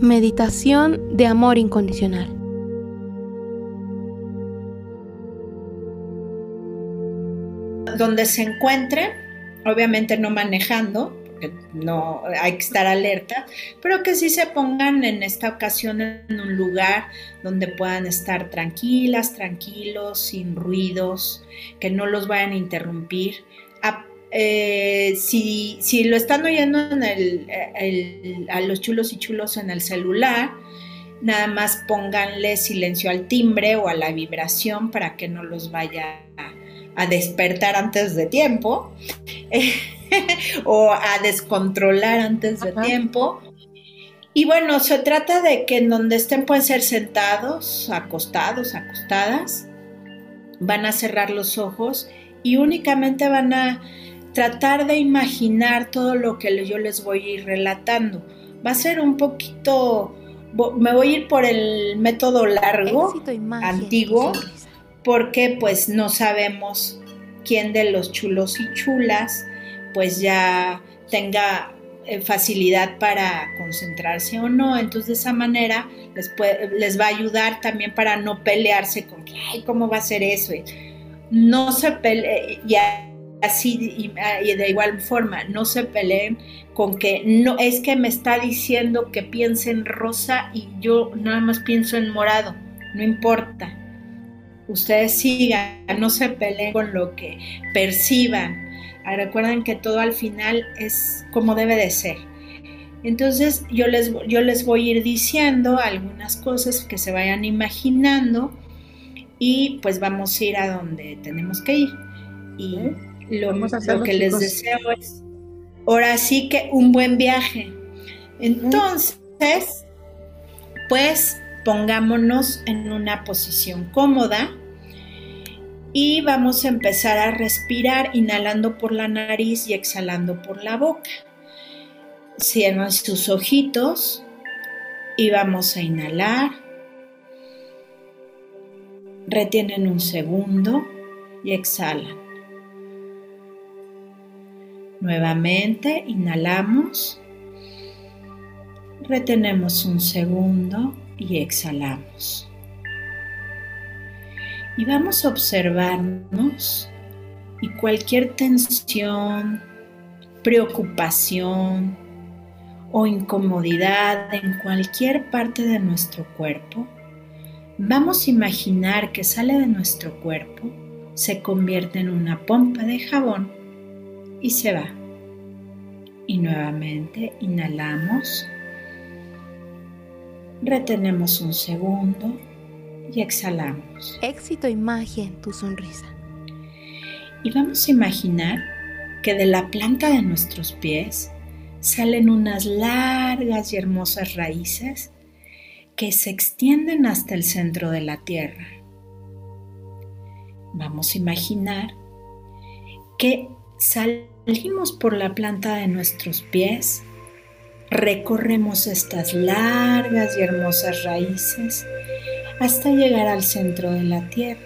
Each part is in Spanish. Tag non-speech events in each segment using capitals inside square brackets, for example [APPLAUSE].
Meditación de amor incondicional. Donde se encuentren, obviamente no manejando, porque no hay que estar alerta, pero que sí se pongan en esta ocasión en un lugar donde puedan estar tranquilas, tranquilos, sin ruidos, que no los vayan a interrumpir. Eh, si, si, lo están oyendo en el, a los chulos y chulos en el celular, nada más pónganle silencio al timbre o a la vibración para que no los vaya a, despertar antes de tiempo [LAUGHS] o a descontrolar antes de tiempo. Y bueno, se trata de que en donde estén pueden ser sentados, acostados, acostadas, van a cerrar los ojos y únicamente van a tratar de imaginar todo lo que yo les voy a ir relatando. Va a ser un poquito, me voy a ir por el método largo, antiguo, porque pues no sabemos quién de los chulos y chulas pues ya tenga eh, facilidad para concentrarse o no. Entonces de esa manera les, les va a ayudar también para no pelearse con que, ay, ¿cómo va a ser eso? No se pelee, ya así ah, y, de igual forma, no se peleen con que no es que me está diciendo que piense en rosa y yo nada más pienso en morado, no importa. Ustedes sigan, no se peleen con lo que perciban. Ah, recuerden que todo al final es como debe de ser. Entonces yo les, yo les voy a ir diciendo algunas cosas que se vayan imaginando y pues vamos a ir a donde tenemos que ir. Lo, que les deseo es, ahora sí que un buen viaje. Entonces, pues pongámonos en una posición cómoda y vamos a empezar a respirar inhalando por la nariz y exhalando por la boca. Cierran sus ojitos y vamos a inhalar. Retienen un segundo y exhalan. Nuevamente inhalamos, retenemos un segundo y exhalamos. Y vamos a observarnos y cualquier tensión, preocupación o incomodidad en cualquier parte de nuestro cuerpo, vamos a imaginar que sale de nuestro cuerpo, se convierte en una pompa de jabón y se va. Y nuevamente inhalamos, retenemos un segundo y exhalamos. Éxito y magia en tu sonrisa. Y vamos a imaginar que de la planta de nuestros pies salen unas largas y hermosas raíces que se extienden hasta el centro de la tierra. Vamos a imaginar que salimos por la planta de nuestros pies, recorremos estas largas y hermosas raíces hasta llegar al centro de la tierra.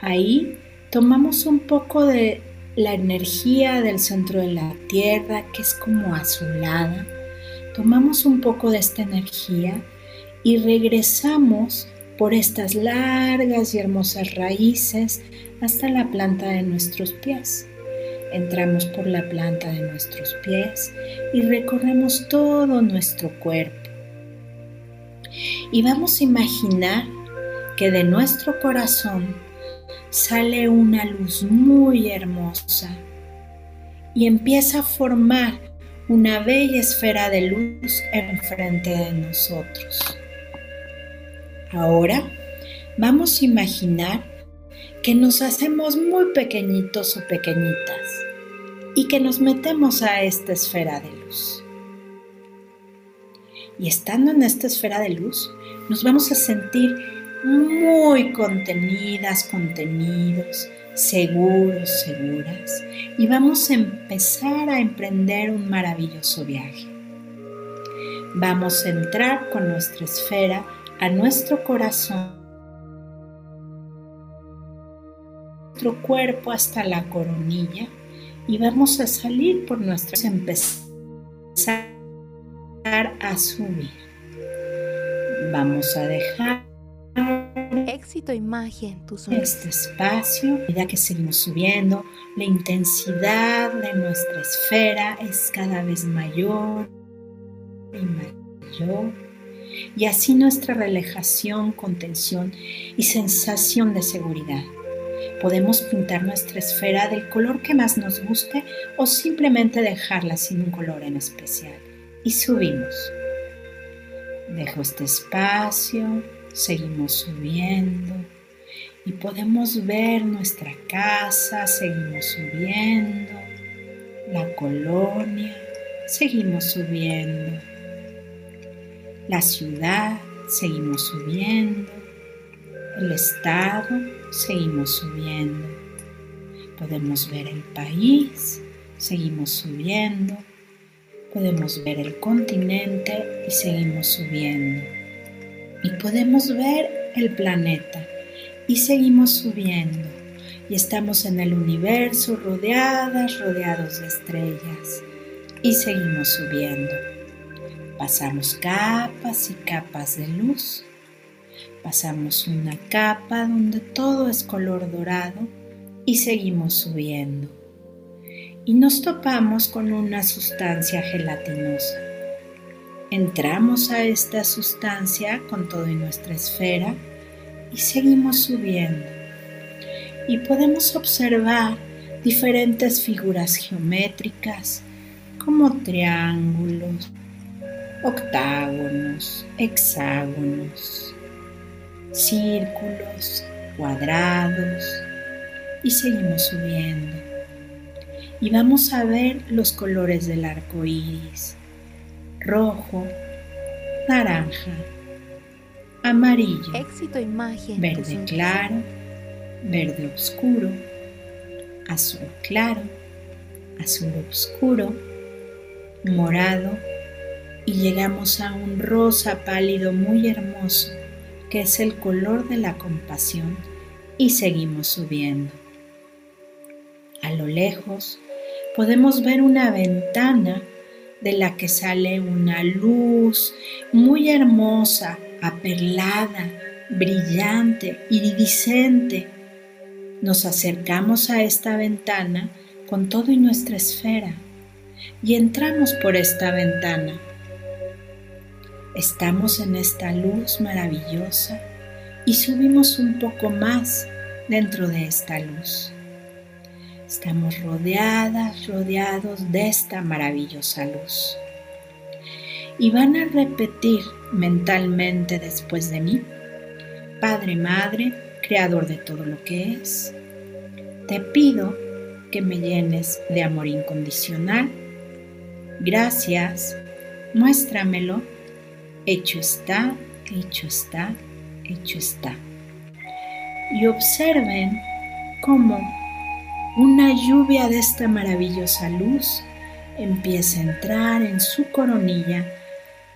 Ahí tomamos un poco de la energía del centro de la tierra, que es como azulada. Tomamos un poco de esta energía y regresamos por estas largas y hermosas raíces hasta la planta de nuestros pies. Entramos por la planta de nuestros pies y recorremos todo nuestro cuerpo. Y vamos a imaginar que de nuestro corazón sale una luz muy hermosa y empieza a formar una bella esfera de luz enfrente de nosotros. Ahora vamos a imaginar que nos hacemos muy pequeñitos o pequeñitas y que nos metemos a esta esfera de luz. Y estando en esta esfera de luz, nos vamos a sentir muy contenidas, contenidos, seguros, seguras, y vamos a empezar a emprender un maravilloso viaje. Vamos a entrar con nuestra esfera a nuestro corazón, nuestro cuerpo hasta la coronilla y vamos a salir por nuestras empezar a subir. Vamos a dejar éxito y magia en Este espacio, ya que seguimos subiendo, la intensidad de nuestra esfera es cada vez mayor y mayor. Y así nuestra relajación, contención y sensación de seguridad. Podemos pintar nuestra esfera del color que más nos guste o simplemente dejarla sin un color en especial. Y subimos. Dejo este espacio, seguimos subiendo y podemos ver nuestra casa, seguimos subiendo, la colonia, seguimos subiendo, la ciudad, seguimos subiendo, el estado, seguimos subiendo, podemos ver el país, seguimos subiendo, podemos ver el continente y seguimos subiendo y podemos ver el planeta y seguimos subiendo y estamos en el universo rodeadas, rodeados de estrellas y seguimos subiendo. Pasamos capas y capas de luz. Pasamos una capa donde todo es color dorado y seguimos subiendo. Y nos topamos con una sustancia gelatinosa Entramos a esta sustancia con todo en nuestra esfera y seguimos subiendo. Y podemos observar diferentes figuras geométricas como triángulos, octágonos, hexágonos, círculos, cuadrados y seguimos subiendo. Y vamos a ver los colores del arco iris rojo, naranja, amarillo, éxito y magia, verde claro, verde oscuro, azul claro, azul oscuro, morado y llegamos a un rosa pálido muy hermoso que es el color de la compasión y seguimos subiendo. A lo lejos podemos ver una ventana de la que sale una luz muy hermosa, aperlada, brillante, iridiscente. Nos acercamos a esta ventana con todo y nuestra esfera y entramos por esta ventana. Estamos en esta luz maravillosa y subimos un poco más dentro de esta luz. Estamos rodeadas, rodeados de esta maravillosa luz. Y van a repetir mentalmente después de mí, Padre, Madre, Creador de todo lo que es, te pido que me llenes de amor incondicional. Gracias, muéstramelo. Hecho está, hecho está, hecho está. Y observen cómo una lluvia de esta maravillosa luz empieza a entrar en su coronilla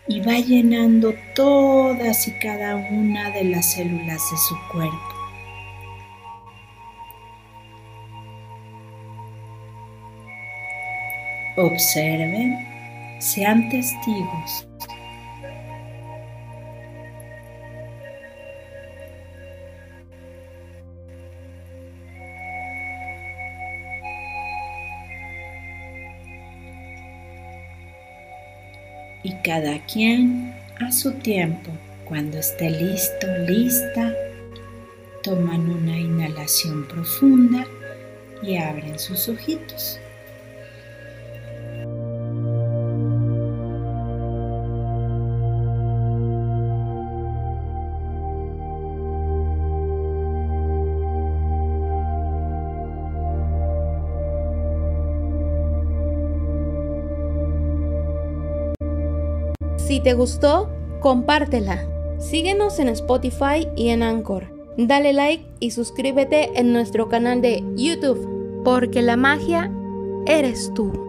y va llenando todas y cada una de las células de su cuerpo. Observen, sean testigos y cada quien a su tiempo, cuando esté listo, lista, toman una inhalación profunda y abren sus ojitos. Si te gustó, compártela. Síguenos en Spotify y en Anchor. Dale like y suscríbete en nuestro canal de YouTube, porque la magia eres tú.